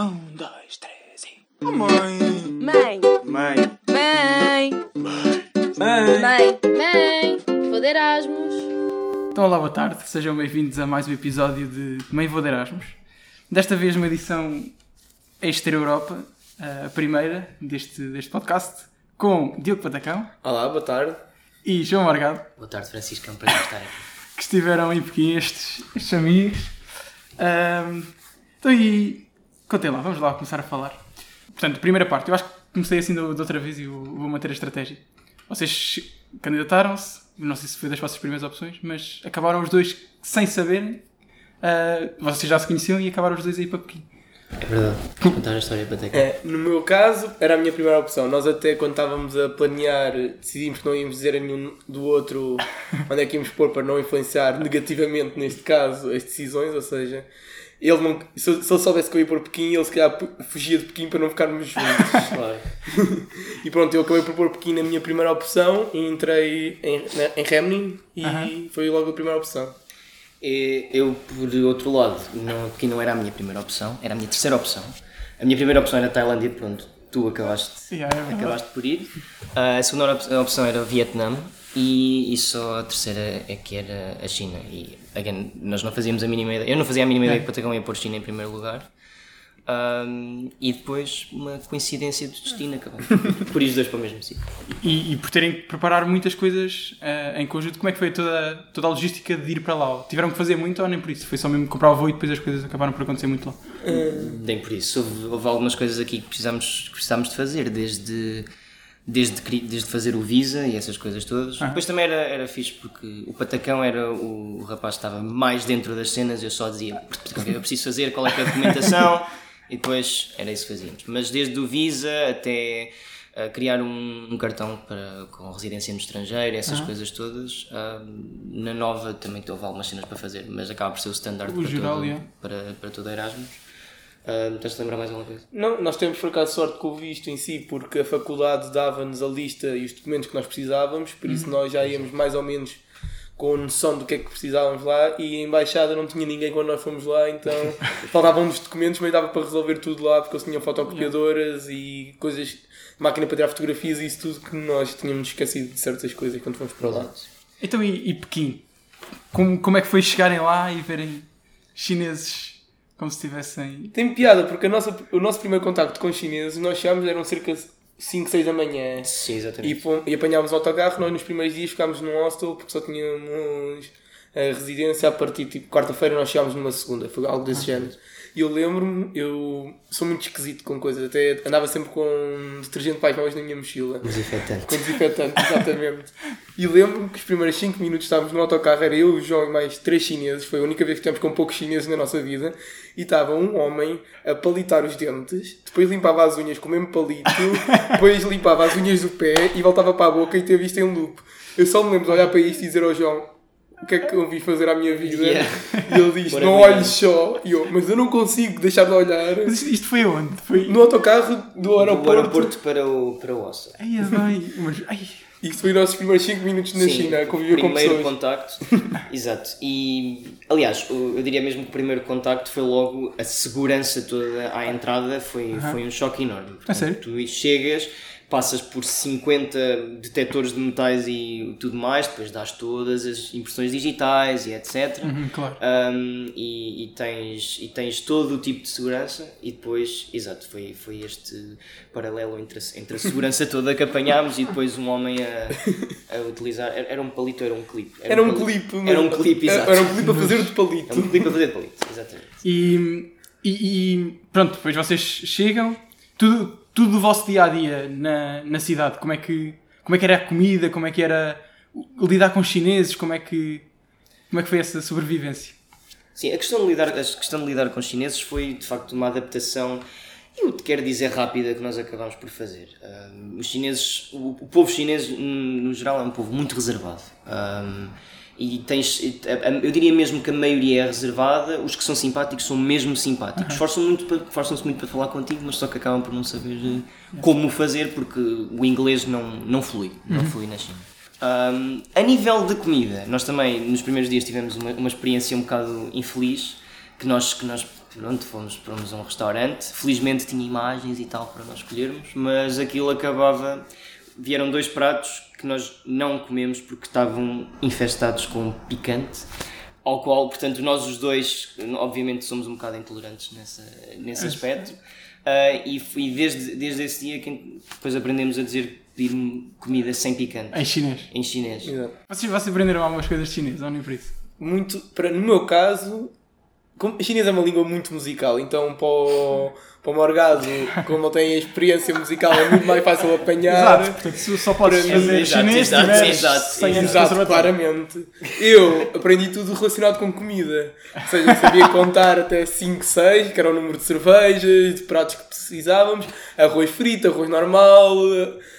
Um, dois, três e. Oh, mãe! Mãe, Mãe! mãe, Mãe! mãe, mãe, vou de Erasmus. Então, olá, boa tarde. Sejam bem-vindos a mais um episódio de Meio Vou de Erasmus. Desta vez, uma edição Extra Europa, a primeira deste, deste podcast, com Diogo Patacão Olá, boa tarde. e João Margado, Boa tarde, Francisco. É um prazer estar aqui. que estiveram em Pequim, estes, estes amigos. Ahm, então, e contem lá, vamos lá começar a falar. Portanto, primeira parte, eu acho que comecei assim da outra vez e vou, vou manter a estratégia. Vocês candidataram-se, não sei se foi das vossas primeiras opções, mas acabaram os dois sem saberem. Ah, vocês já se conheciam e acabaram os dois a ir para Pequim. É verdade. Contar a história para ter É, no meu caso, era a minha primeira opção. Nós até quando estávamos a planear, decidimos que não íamos dizer a nenhum do outro onde é que íamos pôr para não influenciar negativamente, neste caso, as decisões, ou seja, ele não, se, ele soubesse que eu ia pôr Pequim, ele se calhar fugia de Pequim para não ficarmos juntos. Claro. e pronto, eu acabei por pôr Pequim na minha primeira opção e entrei em, na- em Remning e foi logo a primeira opção. E Eu, por outro lado, não, que não era a minha primeira opção, era a minha terceira opção. A minha primeira opção era a Tailândia, pronto, tu acabaste, Yeah, é acabaste por ir. Ah, a segunda op- opção era o Vietnã e, e só a terceira é que era a China. E, again, nós não fazíamos a mínima ideia, eu não fazia a mínima ideia que Patagão ia pôr China em primeiro lugar. Ahm, e depois, uma coincidência do destino, acabamos por os dois para o mesmo sítio. E, e por terem que preparar muitas coisas ah, em conjunto, como é que foi toda, toda a logística de ir para lá? Tiveram que fazer muito ou nem por isso? Foi só mesmo comprar o voo e depois as coisas acabaram por acontecer muito lá? Nem por isso. Houve, houve algumas coisas aqui que precisámos, que precisámos de fazer, desde, desde, desde fazer o Visa e essas coisas todas. Depois também era, era fixe porque o Patacão era o, o rapaz que estava mais dentro das cenas, eu só dizia o que é que eu preciso fazer, qual é é a documentação, e depois era isso que fazíamos. Mas desde o Visa até a criar um, um cartão para, com residência no estrangeiro, essas coisas todas, ah, na nova também houve algumas cenas para fazer, mas acaba por ser o standard O para, geral, todo, yeah. para, para todo Erasmus. Uh, Estás a lembrar mais alguma coisa? Não, nós temos por acaso sorte com o visto em si, porque a faculdade dava-nos a lista e os documentos que nós precisávamos, por isso nós já íamos mais ou menos com noção do que é que precisávamos lá e a embaixada não tinha ninguém quando nós fomos lá, então faltavam-nos documentos, mas dava para resolver tudo lá, porque eles tinham fotocopiadoras e coisas, máquina para tirar fotografias e isso tudo que nós tínhamos esquecido de certas coisas quando fomos para lá. Então, e, e Pequim? Como, como é que foi chegarem lá e verem chineses como se estivessem. Tem piada, porque a nossa, o nosso primeiro contacto com os chineses, nós chegámos, eram cerca de 5, 6 da manhã. Sim, E, exatamente. fom- e apanhámos o autocarro, nós nos primeiros dias ficámos num hostel porque só tínhamos a residência a partir tipo quarta-feira nós chegámos numa segunda, foi algo desse género. E eu lembro-me, eu sou muito esquisito com coisas, até andava sempre com detergente para as mãos na minha mochila. Desinfetante. Com desinfetante, exatamente. E lembro-me que os primeiros 5 minutos estávamos no autocarro, era eu, o João e mais três chineses, foi a única vez que estivemos com poucos chineses na nossa vida, e estava um homem a palitar os dentes, depois limpava as unhas com o mesmo palito, depois limpava as unhas do pé e voltava para a boca e teve isto em loop. Eu só me lembro de olhar para isto e dizer ao João, o que é que eu vim fazer à minha vida? Yeah. E ele diz, Bora não olhes só. E eu, mas eu não consigo deixar de olhar. Mas isto, isto foi onde? Foi. No autocarro do Do aeroporto. aeroporto para o, para o hostel. Ai, é bem. Mas, ai, Isto foi os nossos primeiros 5 minutos na Sim, China, a conviver com primeiro pessoas. contacto. Exato. E, aliás, eu diria mesmo que o primeiro contacto foi logo a segurança toda à entrada, foi, foi um choque enorme. Portanto, sério? Tu chegas, passas por 50 detectores de metais e tudo mais, depois dás todas as impressões digitais e etc. Uhum, claro. Um, e, e tens, e tens todo o tipo de segurança e depois, exato, foi, foi este paralelo entre a, entre a segurança toda que apanhámos e depois um homem a, a utilizar, era, era um palito ou era um clipe? Era um pali- clipe. Era um clipe, exato. Era um clipe a fazer de Era palito. um clipe a fazer de palito, exatamente. E, e, e pronto, depois vocês chegam, tudo, tudo do vosso dia a dia na, na cidade, como é, que, como é que era a comida, como é que era lidar com os chineses, como é que, como é que foi essa sobrevivência? Sim, a questão, de lidar, a questão de lidar com os chineses foi de facto uma adaptação, eu te quero dizer rápida, que nós acabámos por fazer. Um, os chineses, o, o povo chinês no geral é um povo muito reservado. Um, e tens, eu diria mesmo que a maioria é reservada, os que são simpáticos são mesmo simpáticos. Forçam muito para- Forçam-se muito para falar contigo, mas só que acabam por não saber eh, como o fazer porque o inglês não, não flui, não flui na China. Um, a nível de comida, nós também nos primeiros dias tivemos uma, uma experiência um bocado infeliz que nós, que nós pronto, fomos, fomos a um restaurante. Felizmente tinha imagens e tal para nós escolhermos, mas aquilo acabava. Vieram dois pratos que nós não comemos porque estavam infestados com picante. Ao qual, portanto, nós os dois, obviamente, somos um bocado intolerantes nessa, nesse aspecto. Uh, e, e desde, desde esse dia que depois aprendemos a dizer pedir comida sem picante. Em chinês. Em chinês. Exato. Vocês, vocês aprenderam algumas coisas de chinês, ou nem por isso? Muito, para, no meu caso, como, chinês é uma língua muito musical, então para o, para o Morgado, como ele tem a experiência musical, é muito mais fácil apanhar. Exato, portanto, se só podes Para- fazer Exato, chinês exato, tiveres exato, 100 anos de Exato, claramente. Eu aprendi tudo relacionado com comida. Ou seja, sabia contar até 5, 6, que era o número de cervejas, de pratos que precisávamos, arroz frito, arroz normal,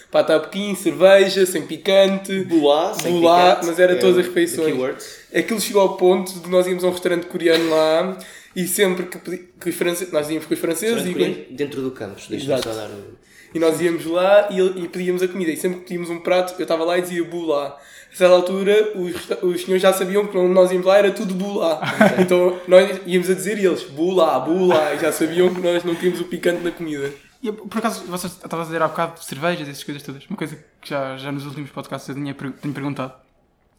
pata a pequim, cerveja, sem picante. Bulá, sem Bulá, picante, mas era é todas as o- refeições. Aquilo chegou ao ponto de nós íamos a um restaurante coreano lá e sempre que, pedi- que os franceses, nós íamos com os franceses e, Dentro do campus, deixa-me só dar o. e nós íamos lá e, e pedíamos a comida e sempre que pedíamos um prato eu estava lá e dizia bulá. A certa altura os, os senhores já sabiam que onde nós íamos lá era tudo bulá. então nós íamos a dizer e eles bulá, bulá e já sabiam que nós não tínhamos o picante na comida. E por acaso, vocês estavam a dizer há bocado de cervejas, essas coisas todas. Uma coisa que já, já nos últimos podcasts eu tinha, tenho perguntado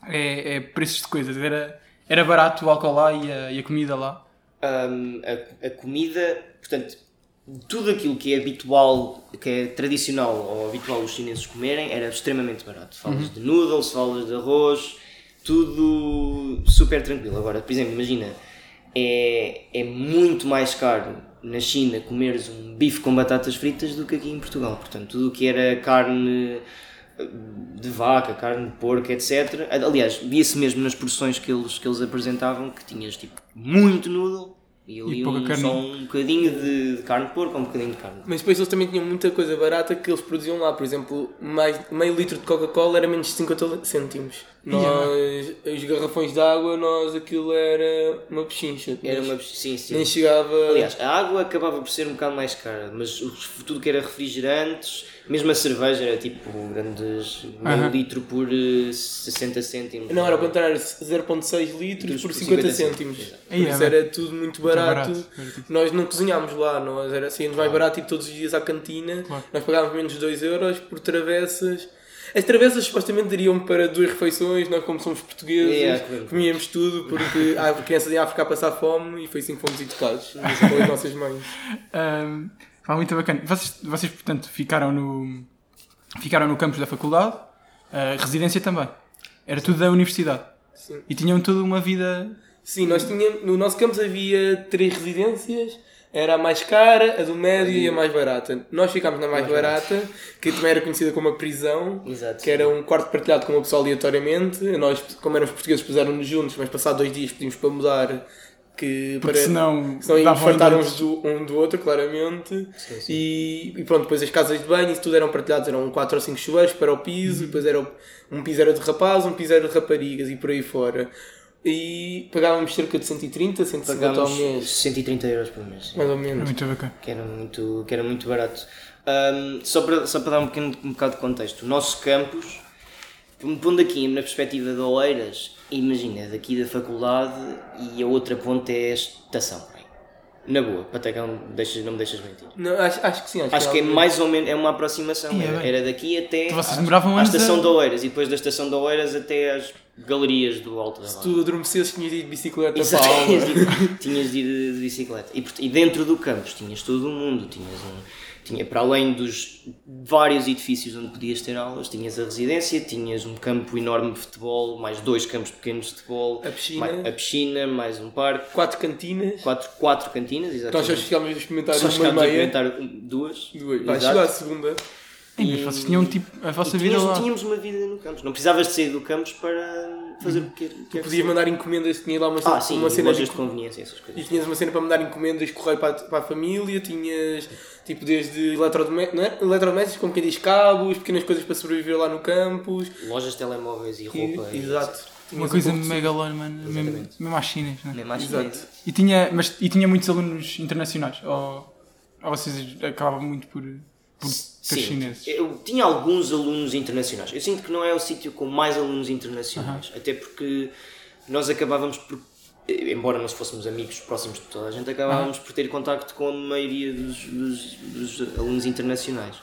é, é preços de coisas. Era, era barato o álcool lá e a, e a comida lá. Hum, a, a comida, portanto, tudo aquilo que é habitual, que é tradicional ou habitual os chineses comerem, era extremamente barato. Falas de noodles, falas de arroz, tudo super tranquilo. Agora, por exemplo, imagina, é, é muito mais caro na China comeres um bife com batatas fritas do que aqui em Portugal. Portanto, tudo o que era carne de vaca, carne de porco, etc. Aliás, via-se mesmo nas porções que eles, que eles apresentavam que tinhas tipo muito noodle e ali E um, carne. só um bocadinho de, de carne de porco ou um bocadinho de carne. Mas depois eles também tinham muita coisa barata que eles produziam lá. Por exemplo, mais, meio litro de Coca-Cola era menos de 50 cêntimos. Nós, os garrafões de água, nós aquilo era uma pechincha. Era uma. Sim, sim. Nem chegava. Aliás, a água acabava por ser um bocado mais cara, mas tudo que era refrigerantes, mesmo a cerveja era tipo grandes meio Aham. litro por eh, 60 cêntimos. Não, era ao contrário, 0.6 litros Por por 50 50 cêntimos. cêntimos, Por Aí, isso é era tudo muito barato. barato, baratíssimo. Nós não cozinhámos lá, nós era assim, mais barato tipo todos os dias à cantina. Claro. Nós pagávamos menos de 2 euros por travessas. As travessas supostamente dariam para duas refeições, nós como somos portugueses, É, claro. comíamos tudo porque a criança ia ficar a passar fome e foi assim que fomos educados pelas nossas mães. Ahm, pá, muito bacana. Vocês, vocês, portanto, ficaram no, ficaram no campus da faculdade, a residência também. Era tudo da universidade. Sim. E tinham toda uma vida. Sim, nós tínhamos, no nosso campus havia três residências, era a mais cara, a do médio e a mais barata. Nós ficámos na mais barata, que também era conhecida como a prisão, Exato. que era um quarto partilhado com uma pessoa aleatoriamente. Nós, como éramos portugueses, puseram-nos juntos, mas passado dois dias pedimos para mudar, que Porque para... senão. Senão fartar ainda- uns do, um do outro, claramente. E, e pronto, depois as casas de banho, isso tudo eram partilhados, eram 4 ou 5 chuveiros para o piso, depois era um piso era de rapazes, um piso era de raparigas e por aí fora. E pagávamos cerca de 130, 150 ao Pagámos mês, 130 euros por mês. mais ou menos. muito bacana. que era muito, que era muito barato. Ahm, só, para, só para dar um, pequeno, um bocado de contexto, o nosso campus, pondo aqui na perspectiva de Oeiras, imagina, daqui da faculdade e a outra ponte é a estação. bem. Na boa, Patacão, deixas, não me deixas mentir. Não, acho, acho que sim, acho, Acho que é era- mais ou menos, é uma aproximação. É Era, era daqui até Então vocês à- demoravam à estação a- de Oeiras e depois da estação de Oeiras até às galerias do Alto da Se tu adormecesses, tinhas de ir de bicicleta Exato, para a tinhas de, ir- tinhas de ir de bicicleta. E, e dentro do campus tinhas todo o mundo. Tinhas um, tinha, para além dos vários edifícios onde podias ter aulas, tinhas a residência, tinhas um campo enorme de futebol, mais dois campos pequenos de futebol, A piscina. mais, a piscina, mais um parque, Quatro cantinas. quatro, quatro cantinas, Nós só exatamente. chegámos a experimentar Só uma meia. experimentar duas. Duas. Vai, chegou à segunda. Ih, mas vocês tinham tipo a vossa E vida tínhamos, lá. tínhamos uma vida no campus. Não precisavas de sair do campus para fazer o que, que Podias mandar encomendas, tinha lá uma, Ah, sim, uma cena lojas de de conveniência, essas coisas. E tinhas uma cena para mandar encomendas, correio para, a- para a família, tinhas tipo desde eletrodomésticos, não é? eletrodomésticos como quem diz cabos, pequenas coisas para sobreviver lá no campus. Lojas de telemóveis e E, roupa. e- exato. Uma coisa um mano. Mesmo, mesmo às chinas, né? Mesmo às Exato. E tinha, mas, e tinha muitos alunos internacionais? Ou, ou vocês acabavam muito por, por ter Sim, chineses? eu tinha alguns alunos internacionais. Eu sinto que não é o sítio com mais alunos internacionais, até porque nós acabávamos por embora não fôssemos amigos próximos de toda a gente, acabávamos por ter contacto com a maioria dos, dos- dos alunos internacionais.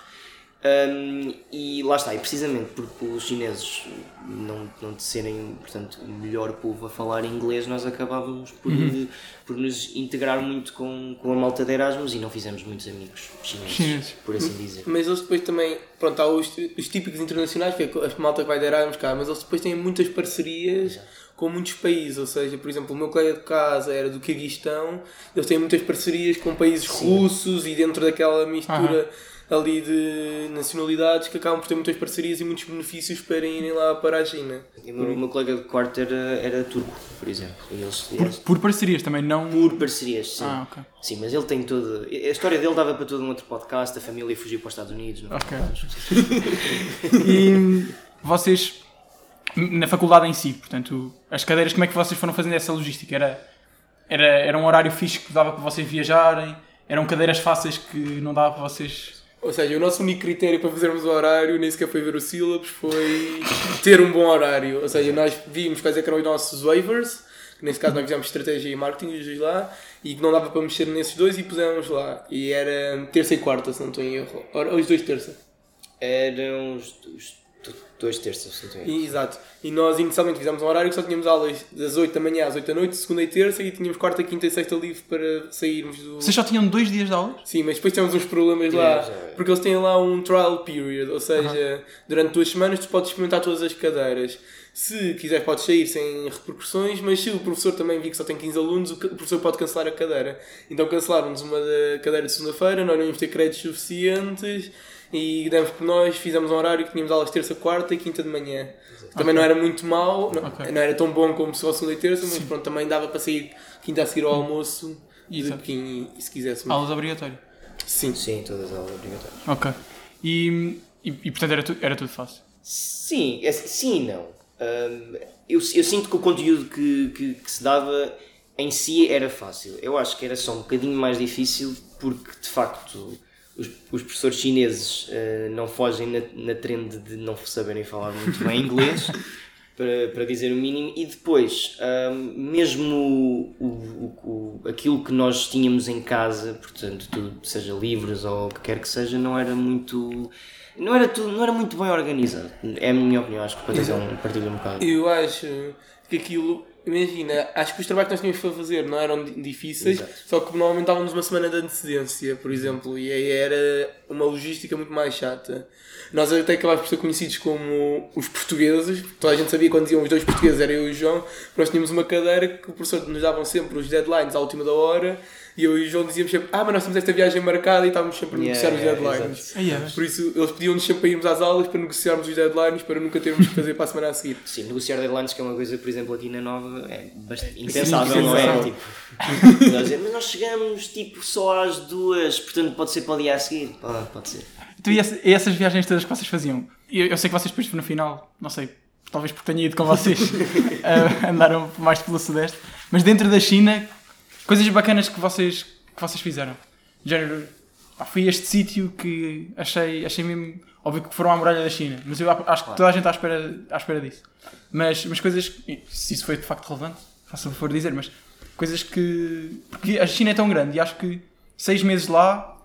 Um, e lá está, e precisamente porque os chineses não, não de serem portanto, o melhor povo a falar inglês, nós acabávamos por, por nos integrar muito com, com a malta de Erasmus e não fizemos muitos amigos chineses, Chineses. por assim dizer. Mas eles depois também, pronto, há os, os típicos internacionais, que é a malta que vai de Erasmus cá, mas eles depois têm muitas parcerias com muitos países, ou seja, por exemplo, o meu colega de casa era do Quirguistão, eles têm muitas parcerias com países russos e dentro daquela mistura ali de nacionalidades que acabam por ter muitas parcerias e muitos benefícios para irem lá para a China. E o meu, colega de quarto era, era turco, por exemplo. E eles, Por, eles- por parcerias também, não. por parcerias, sim. Ah, ok. Sim, mas ele tem todo. A história dele dava para todo um outro podcast. A família fugiu para os Estados Unidos. Não Ok. E vocês, na faculdade em si, portanto, as cadeiras, como é que vocês foram fazendo essa logística? Era, era, era um horário fixe que dava para vocês viajarem? Eram cadeiras fáceis que não dava para vocês. Ou seja, o nosso único critério para fazermos o horário, nem sequer foi ver os sílabos, foi ter um bom horário. Ou seja, nós vimos quais é eram os nossos waivers, que nesse caso nós fizemos estratégia e marketing os dois lá, e que não dava para mexer nesses dois e pusemos lá. E era terça e quarta, se não estou em erro. Ora, Os dois terça. Eram os, os dois terças, se não. E, exato. E nós inicialmente fizemos um horário que só tínhamos aulas das 8 da manhã às 8 da noite, segunda e terça, e tínhamos quarta, quinta e sexta livre para sairmos do. Vocês só tinham dois dias de aulas? Sim, mas depois temos uns problemas lá, já é. porque eles têm lá um trial period, ou seja, durante duas semanas tu podes experimentar todas as cadeiras. Se quiseres podes sair sem repercussões, mas se o professor também vir que só tem 15 alunos, o professor pode cancelar a cadeira. Então cancelaram-nos uma cadeira de segunda-feira, nós não íamos ter créditos suficientes e demos por nós, fizemos um horário que tínhamos aulas terça, quarta e quinta de manhã. Também não era muito mau, não, Ok. não era tão bom como se fosse segunda e terça, mas pronto, também dava para sair quinta a seguir ao almoço e, Exato. E se quisesse. Aulas obrigatórias. Sim. Sim, todas as aulas obrigatórias. Ok. E, e, e, portanto era, tu, era tudo fácil. Sim, é- sim e não. Hum, eu, eu sinto que o conteúdo que, que, que se dava em si era fácil. Eu acho que era só um bocadinho mais difícil porque, de facto, os, os professores chineses eh, não fogem na, na trend de não saberem falar muito bem inglês, para, para dizer o mínimo. E depois, hum, mesmo o, o, o- aquilo que nós tínhamos em casa, portanto, tudo, seja livros ou o que quer que seja, não era muito. Não era, tudo, não era muito bem organizado. É a minha opinião, acho que para dizer um, partilho um bocado. Eu acho que aquilo, imagina, acho que os trabalhos que nós tínhamos para fazer não eram di- difíceis, Exato. só que normalmente estávamos uma semana de antecedência, por exemplo, e aí era uma logística muito mais chata. Nós até acabámos por ser conhecidos como os portugueses, toda a gente sabia quando diziam os dois portugueses, era eu e o João, nós tínhamos uma cadeira que o professor nos davam sempre os deadlines à última da hora, e eu e o João dizíamos sempre, ah, mas nós temos esta viagem marcada e estávamos sempre a Yeah, negociar os yeah, deadlines. Aí é. Por isso, eles pediam-nos sempre para irmos às aulas para negociarmos os deadlines para nunca termos que fazer para a semana a seguir. Sim, negociar deadlines, que é uma coisa, por exemplo, aqui na Nova, é bastante impensável, não é? Tipo, nós mas nós chegamos tipo só às duas, portanto pode ser para o dia a seguir. Ah, pode ser. Então, e, essa- e essas viagens todas que vocês faziam? Eu, eu sei que vocês depois no final, não sei, talvez porque tenha ido com vocês, eh, andaram mais pelo Sudeste, mas dentro da China, coisas bacanas que vocês, que vocês fizeram. Género, pá, fui a este sítio que achei, achei mesmo. Óbvio que foram à muralha da China, mas eu acho que toda a gente está à espera, à espera disso. Mas, mas coisas. Se isso foi de facto relevante, faça o favor de dizer, mas coisas que. Porque a China é tão grande e acho que seis meses lá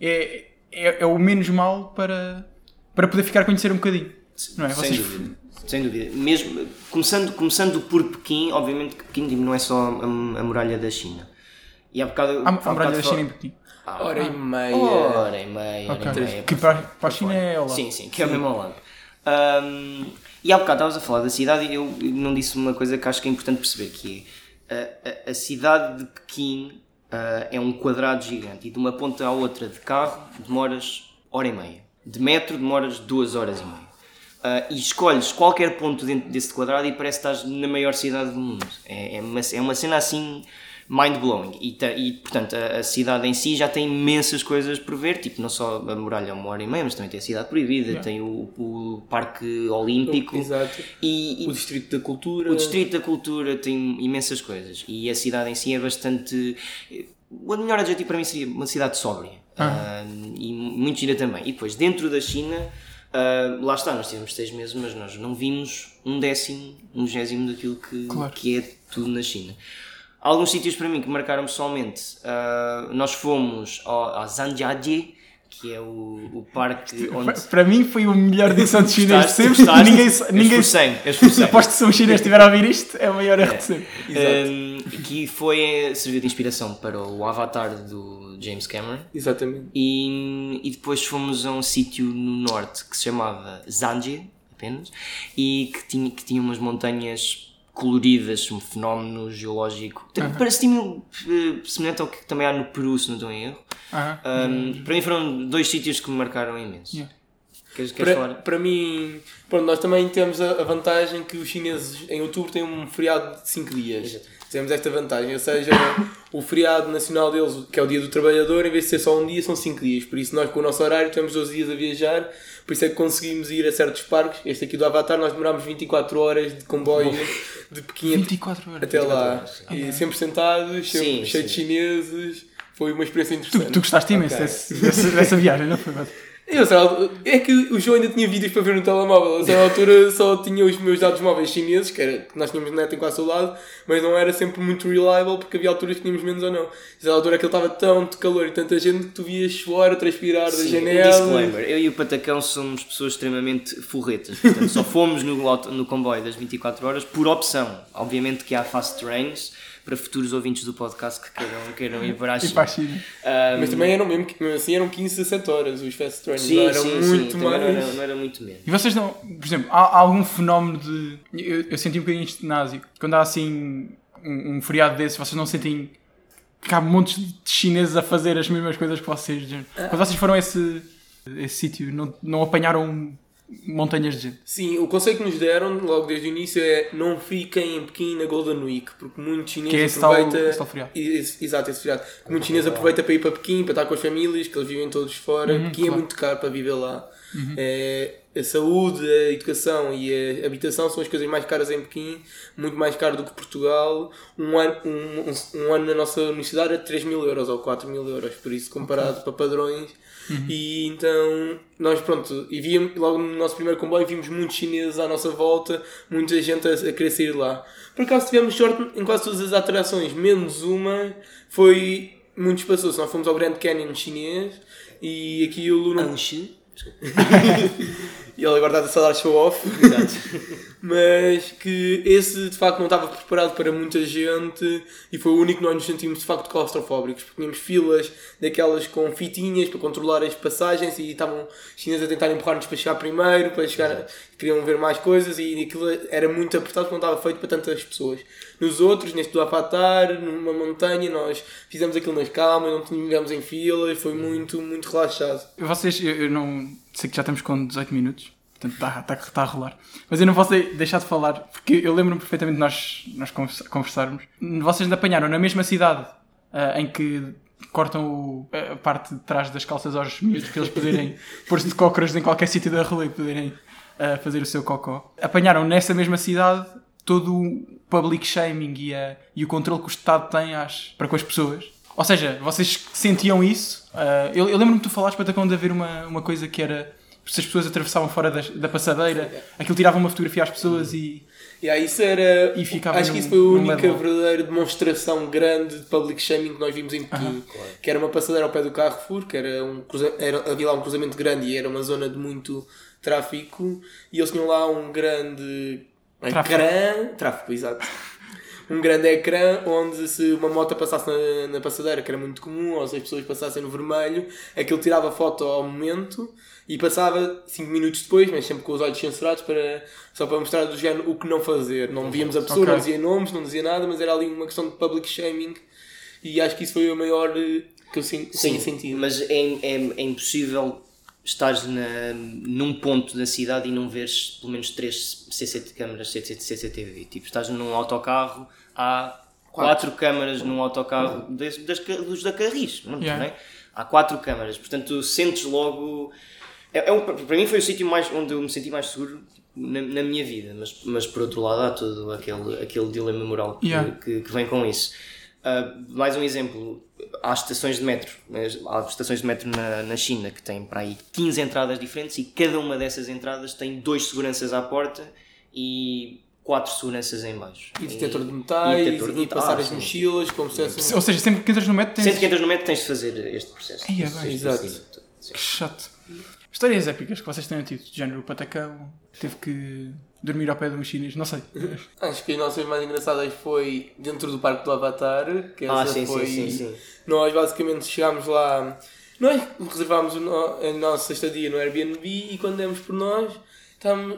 é, é, é o menos mal para, para poder ficar a conhecer um bocadinho. Não é? Sem Vocês- dúvida. Sem dúvida. Mesmo, começando, começando por Pequim, obviamente que Pequim não é só a, a muralha da China. E há bocado. Há a muralha da China em Pequim. Hora e meia. Hora e meia, Ok. hora e meia. Que para, para a China é ao lado. Sim, sim, que é o mesmo ao lado. Ahm, e há bocado estavas a falar da cidade e eu não disse uma coisa que acho que é importante perceber, que é a, a- a cidade de Pequim ah, é um quadrado gigante e de uma ponta à outra de carro demoras hora e meia. De metro demoras duas horas e meia. Ah, e escolhes qualquer ponto dentro desse quadrado e parece que estás na maior cidade do mundo. É, é, uma, é uma cena assim mind-blowing. E, e, portanto, a, a cidade em si já tem imensas coisas por ver, tipo, não só a muralha é uma hora e meia, mas também tem a cidade proibida, tem o, o Parque Olímpico Exato. e, e O Distrito da Cultura. o Distrito da Cultura tem imensas coisas e a cidade em si é bastante. O melhor adjetivo para mim seria uma cidade sóbria Ah, e muito gira também. E depois, dentro da China, ah, lá está, nós tivemos seis meses, mas nós não vimos um décimo, um vigésimo daquilo que, Claro. que é tudo na China. Alguns sítios para mim que marcaram pessoalmente. ah, nós fomos ao, a Zhangjiajie, que é o, o parque onde. Para mim foi o melhor edição de chinês de sempre. Gostaste? Ninguém, ninguém esforcei-me. Aposto que se um chinês estiver a ouvir isto, é o maior erro de sempre. Um, que foi serviu de inspiração para o Avatar do James Cameron Exatamente. e, e depois fomos a um sítio no norte que se chamava Zanji apenas e que tinha, que tinha umas montanhas coloridas, um fenómeno geológico Tem- parece-me eh, semelhante ao que também há no Peru se não estou em erro. Um, para mim foram dois sítios que me marcaram imenso Yeah. queres, queres Para, falar? para mim, pronto, nós também temos a, a vantagem que os chineses em outubro têm um feriado de 5 dias. Temos esta vantagem, ou seja, o feriado nacional deles, que é o dia do trabalhador, em vez de ser só um dia, são 5 dias. Por isso, nós com o nosso horário temos 12 dias a viajar, por isso é que conseguimos ir a certos parques. Este aqui do Avatar, nós demorámos 24 horas de comboio de Pequim 24 horas. até lá. E sempre sentados, sempre Sim, cheio de sim. chineses. Foi uma experiência Tu, interessante. tu gostaste imenso Ok. desse- dessa, dessa viagem, não foi? Eu, é que o João ainda tinha vídeos para ver no telemóvel. A certa altura só tinha os meus dados móveis chineses, que, era, que nós tínhamos net em quase ao lado, mas não era sempre muito reliable porque havia alturas que tínhamos menos ou não. A certa altura aquilo estava tão de calor e tanta gente que tu vias suor a transpirar da janela. um disclaimer, eu e o Patacão somos pessoas extremamente forretas, portanto só fomos no, no comboio das 24 horas por opção. Obviamente que há fast trains para futuros ouvintes do podcast que queiram, queiram ir para a E China. para a China. Ah, Mas também eram mesmo, assim eram 15, 17 horas os fast trains, sim, não eram sim, muito sim, mais. não era, não era muito menos. E vocês não. Por exemplo, há, há algum fenómeno de. Eu, eu senti um bocadinho isto na Ásia. Quando há assim um, um feriado desses, vocês não sentem que há montes de chineses a fazer as mesmas coisas que vocês. género? Quando vocês foram a esse, esse sítio, não, não apanharam montanhas de gente. Sim, o conselho que nos deram logo desde o início é não fiquem em Pequim na Golden Week, porque muitos chineses Que é esse tal- aproveita. esse tal feriado. Esse- Exato, esse feriado. Que muitos chineses aproveita para ir para Pequim, para estar com as famílias, que eles vivem todos fora. Pequim é claro. muito caro para viver lá. É, a saúde, a educação e a habitação são as coisas mais caras em Pequim, muito mais caro do que Portugal. Um ano, um, um- um ano na nossa universidade é 3 mil euros ou 4 mil euros, por isso comparado para padrões. E então nós pronto, e víamos, logo no nosso primeiro comboio vimos muitos chineses à nossa volta, muita gente a, a querer sair lá. Por acaso tivemos sorte em quase todas as atrações, menos uma foi muito espaçoso. Nós fomos ao Grand Canyon chinês e aquilo não. Anche? E ele agora está a salar show off. Mas que esse de facto não estava preparado para muita gente e foi o único que nós nos sentimos de facto claustrofóbicos, porque tínhamos filas daquelas com fitinhas para controlar as passagens e estavam chineses a tentar empurrar-nos para chegar primeiro, para chegar, queriam ver mais coisas e aquilo era muito apertado porque não estava feito para tantas pessoas. Nos outros, neste do Avatar, numa montanha, nós fizemos aquilo nas calmas, não tivemos em filas, foi muito, muito relaxado. Vocês, eu, eu não. Sei que já estamos com 18 minutos, portanto está, está, está a rolar. Mas eu não posso de- deixar de falar, porque eu lembro-me perfeitamente de nós, nós conversa- conversarmos. Vocês apanharam na mesma cidade ah, em que cortam o- a parte de trás das calças aos miúdos para eles poderem pôr-se de cócoras em qualquer sítio da rua e poderem ah, fazer o seu cocó. Apanharam nessa mesma cidade todo o public shaming e, a- e o controle que o Estado tem às, para com as pessoas. Ou seja, vocês sentiam isso? Ah, eu eu lembro-me que tu falaste para de haver uma, uma coisa que era se as pessoas atravessavam fora das- da passadeira, aquilo tirava uma fotografia às pessoas e. Yeah, isso era. E ficava acho que num- isso foi a única level. verdadeira demonstração grande de public shaming que nós vimos em Pequim. Que era uma passadeira ao pé do Carrefour, que era um cruza- era, havia lá um cruzamento grande e era uma zona de muito tráfico. E eles tinham lá um grande Tráfico. ecrã. Tráfico, exato. Um grande ecrã onde se uma moto passasse na, na passadeira, que era muito comum, ou se as pessoas passassem no vermelho, aquilo tirava foto ao momento e passava 5 minutos depois, mas sempre com os olhos censurados, para, só para mostrar do género o que não fazer. Não víamos a pessoa, Ok. não dizia nomes, não dizia nada, mas era ali uma questão de public shaming e acho que isso foi o maior eh, que eu sen- tenho sentido. Mas é, é, é impossível estares na, num ponto da cidade e não veres pelo menos 3 CCT, câmaras CCT, CCTV. Tipo, estás num autocarro, há quatro, câmaras num autocarro das, das, ca- dos da Carris. Não, Yeah. não é? Há quatro câmaras, portanto sentes logo. É, é um- para mim foi o sítio mais, onde eu me senti mais seguro na, na minha vida, mas, mas por outro lado há todo aquele, aquele dilema moral que, Yeah. que, que vem com isso. Ah, mais um exemplo, há estações de metro, mas há estações de metro na, na China que têm para aí 15 entradas diferentes e cada uma dessas entradas tem dois seguranças à porta e quatro seguranças em baixo. E detector de metais, e e, detector de passar metais, as sim. mochilas, como se fosse... Ou seja, sempre que entras no metro tens. Sempre que entras no metro tens de fazer este processo. Ai, é bem. Exato. Que chato. Histórias épicas que vocês tenham tido, de género, o Patacão teve que dormir ao pé de um chinês, não sei. Acho que as nossas mais engraçadas foi dentro do Parque do Avatar, que Ah, essa sim, sim, foi... sim, sim. Nós basicamente chegámos lá, nós reservámos a nossa estadia no Airbnb e quando demos por nós,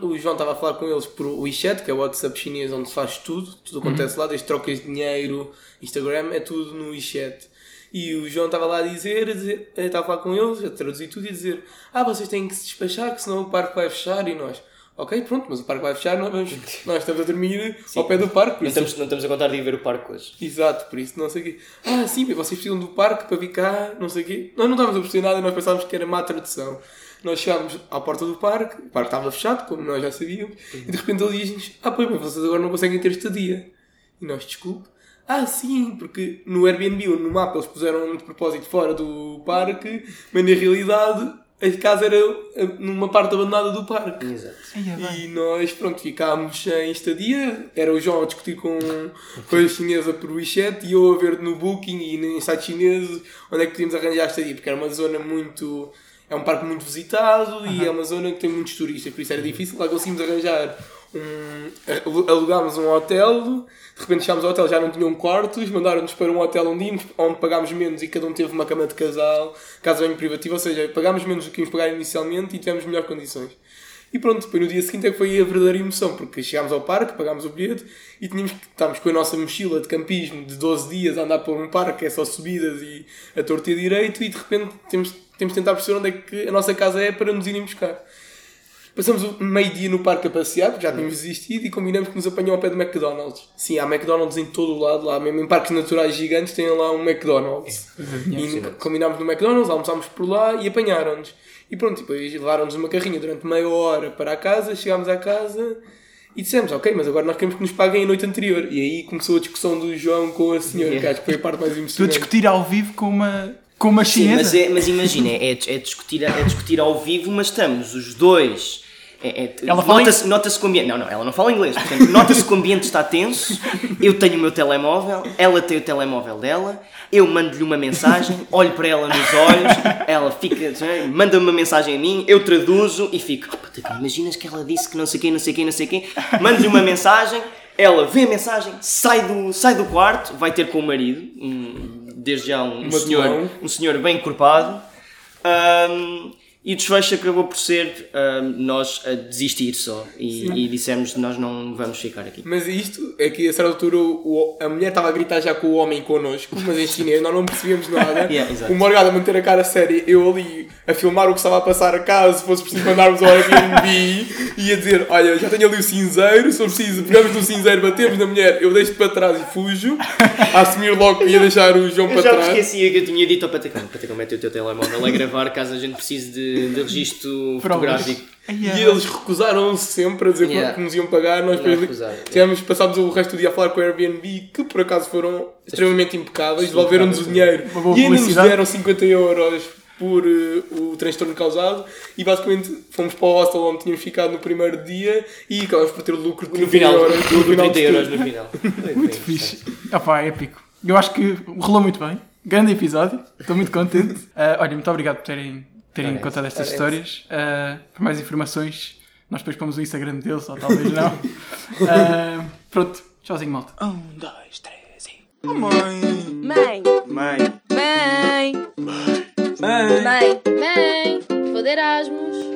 o João estava a falar com eles por WeChat, que é o WhatsApp chinês onde se faz tudo, tudo acontece lá, desde trocas de dinheiro, Instagram, é tudo no WeChat. E o João estava lá a dizer, a dizer eu estava a falar com eles, a traduzir tudo e a dizer Ah, vocês têm que se despachar, que senão o parque vai fechar e nós Ok, pronto, mas o parque vai fechar, nós, vamos, nós estamos a dormir ao pé do parque, Não isso estamos, não estamos a contar de ir ver o parque hoje. Exato, por isso não sei o quê. Ah, sim, vocês precisam do parque para vir cá, não sei o quê. Nós não estávamos a perceber nada, nós pensávamos que era má tradução. Nós chegámos à porta do parque, o parque estava fechado, como nós já sabíamos, e de repente ele diz-nos: Ah, pois, mas vocês agora não conseguem ter estadia. E nós, desculpe. Ah, sim, porque no Airbnb ou no mapa eles puseram de propósito fora do parque, mas na realidade a casa era eh, numa parte abandonada do parque. Exato. E nós, pronto, ficámos sem estadia. Era o João a discutir com, com a chinesa por WeChat e eu a ver no Booking e em sites chineses onde é que podíamos arranjar a estadia, porque era uma zona muito. É um parque muito visitado e é uma zona que tem muitos turistas, por isso era difícil. Lá conseguimos arranjar um. alugámos um hotel, de repente chegámos ao hotel, já não tinham quartos, mandaram-nos para um hotel íamos, onde pagámos menos e cada um teve uma cama de casal, casa bem privativa, ou seja, pagámos menos do que íamos pagar inicialmente e tivemos melhores condições. E pronto, depois no dia seguinte é que foi a verdadeira emoção, porque chegámos ao parque, pagámos o bilhete e tínhamos que, estávamos com a nossa mochila de campismo de 12 dias a andar por um parque, que é só subidas e a torta e direito, e de repente temos, temos de tentar perceber onde é que a nossa casa é para nos irem buscar. Passamos o meio-dia no parque a passear, porque já tínhamos desistido, e combinamos que nos apanham ao pé do McDonald's. Sim, há McDonald's em todo o lado, lá mesmo em parques naturais gigantes tem lá um McDonald's. E combinámos no McDonald's, almoçámos por lá e apanharam-nos. E pronto, depois levaram-nos uma carrinha durante meia hora para a casa, chegámos à casa e dissemos, ok, mas agora nós queremos que nos paguem a noite anterior. E aí começou a discussão do João com a senhora, que acho que foi a parte mais Tu a emocionante. discutir ao vivo com uma, com uma Sim, chinesa. mas, é, mas imagina, é, é, discutir, é discutir ao vivo, mas estamos os dois. É, é, Ela fala nota-se, nota-se que o ambiente. Não, não, ela não fala inglês. Portanto, nota-se que o ambiente está tenso. Eu tenho o meu telemóvel, ela tem o telemóvel dela. Eu mando-lhe uma mensagem, olho para ela nos olhos, ela fica, manda-me uma mensagem a mim, eu traduzo e fico. "Ah, puta, imaginas que ela disse que não sei quem, não sei quem, não sei quem. Mando-lhe uma mensagem, ela vê a mensagem, sai do, sai do quarto, vai ter com o marido, um- desde já um, um senhor, um senhor bem encorpado. Ahm, e o desfecho acabou por ser ahm, nós a desistir só e, e dissemos nós não vamos ficar aqui. Mas isto é que a certa altura o- a mulher estava a gritar já com o homem connosco, mas em chinês nós não percebíamos nada. Yeah, o Morgado a manter a cara séria, eu ali a filmar o que estava a passar a casa, se fosse preciso mandarmos ao Airbnb e a dizer: Olha, já tenho ali o cinzeiro, se for preciso, pegamos no cinzeiro, batemos na mulher, eu deixo-te para trás e fujo, a assumir logo que ia deixar o João Eu para já me trás. esquecia que eu tinha dito ao Patacão: Patacão, mete o teu telemóvel a gravar caso a gente precise de, de registro fotográfico. Ai, E eles recusaram-se sempre a dizer Yeah. que nos iam pagar. Nós depois recusaram, yeah. tivemos, passámos o resto do dia a falar com o Airbnb, que por acaso foram extremamente impecáveis, devolveram-nos o dinheiro e ainda nos deram 50 euros por eh, o transtorno causado. E basicamente fomos para o hostel onde tínhamos ficado no primeiro dia e acabamos por ter lucro de 30 No final, euros. no final 30 de euros no final. Muito fixe. Opá, épico. Eu acho que rolou muito bem. Grande episódio. Estou muito contente. Ah, olha, muito obrigado por terem, terem contado estas histórias. Ah, para mais informações, nós depois pomos o Instagram deles, ou talvez não. Ah, pronto. Tchauzinho, malta. Um, dois, três e. Mãe! Mãe, Mãe. mãe, Mãe! mãe, mãe, vou de Erasmus.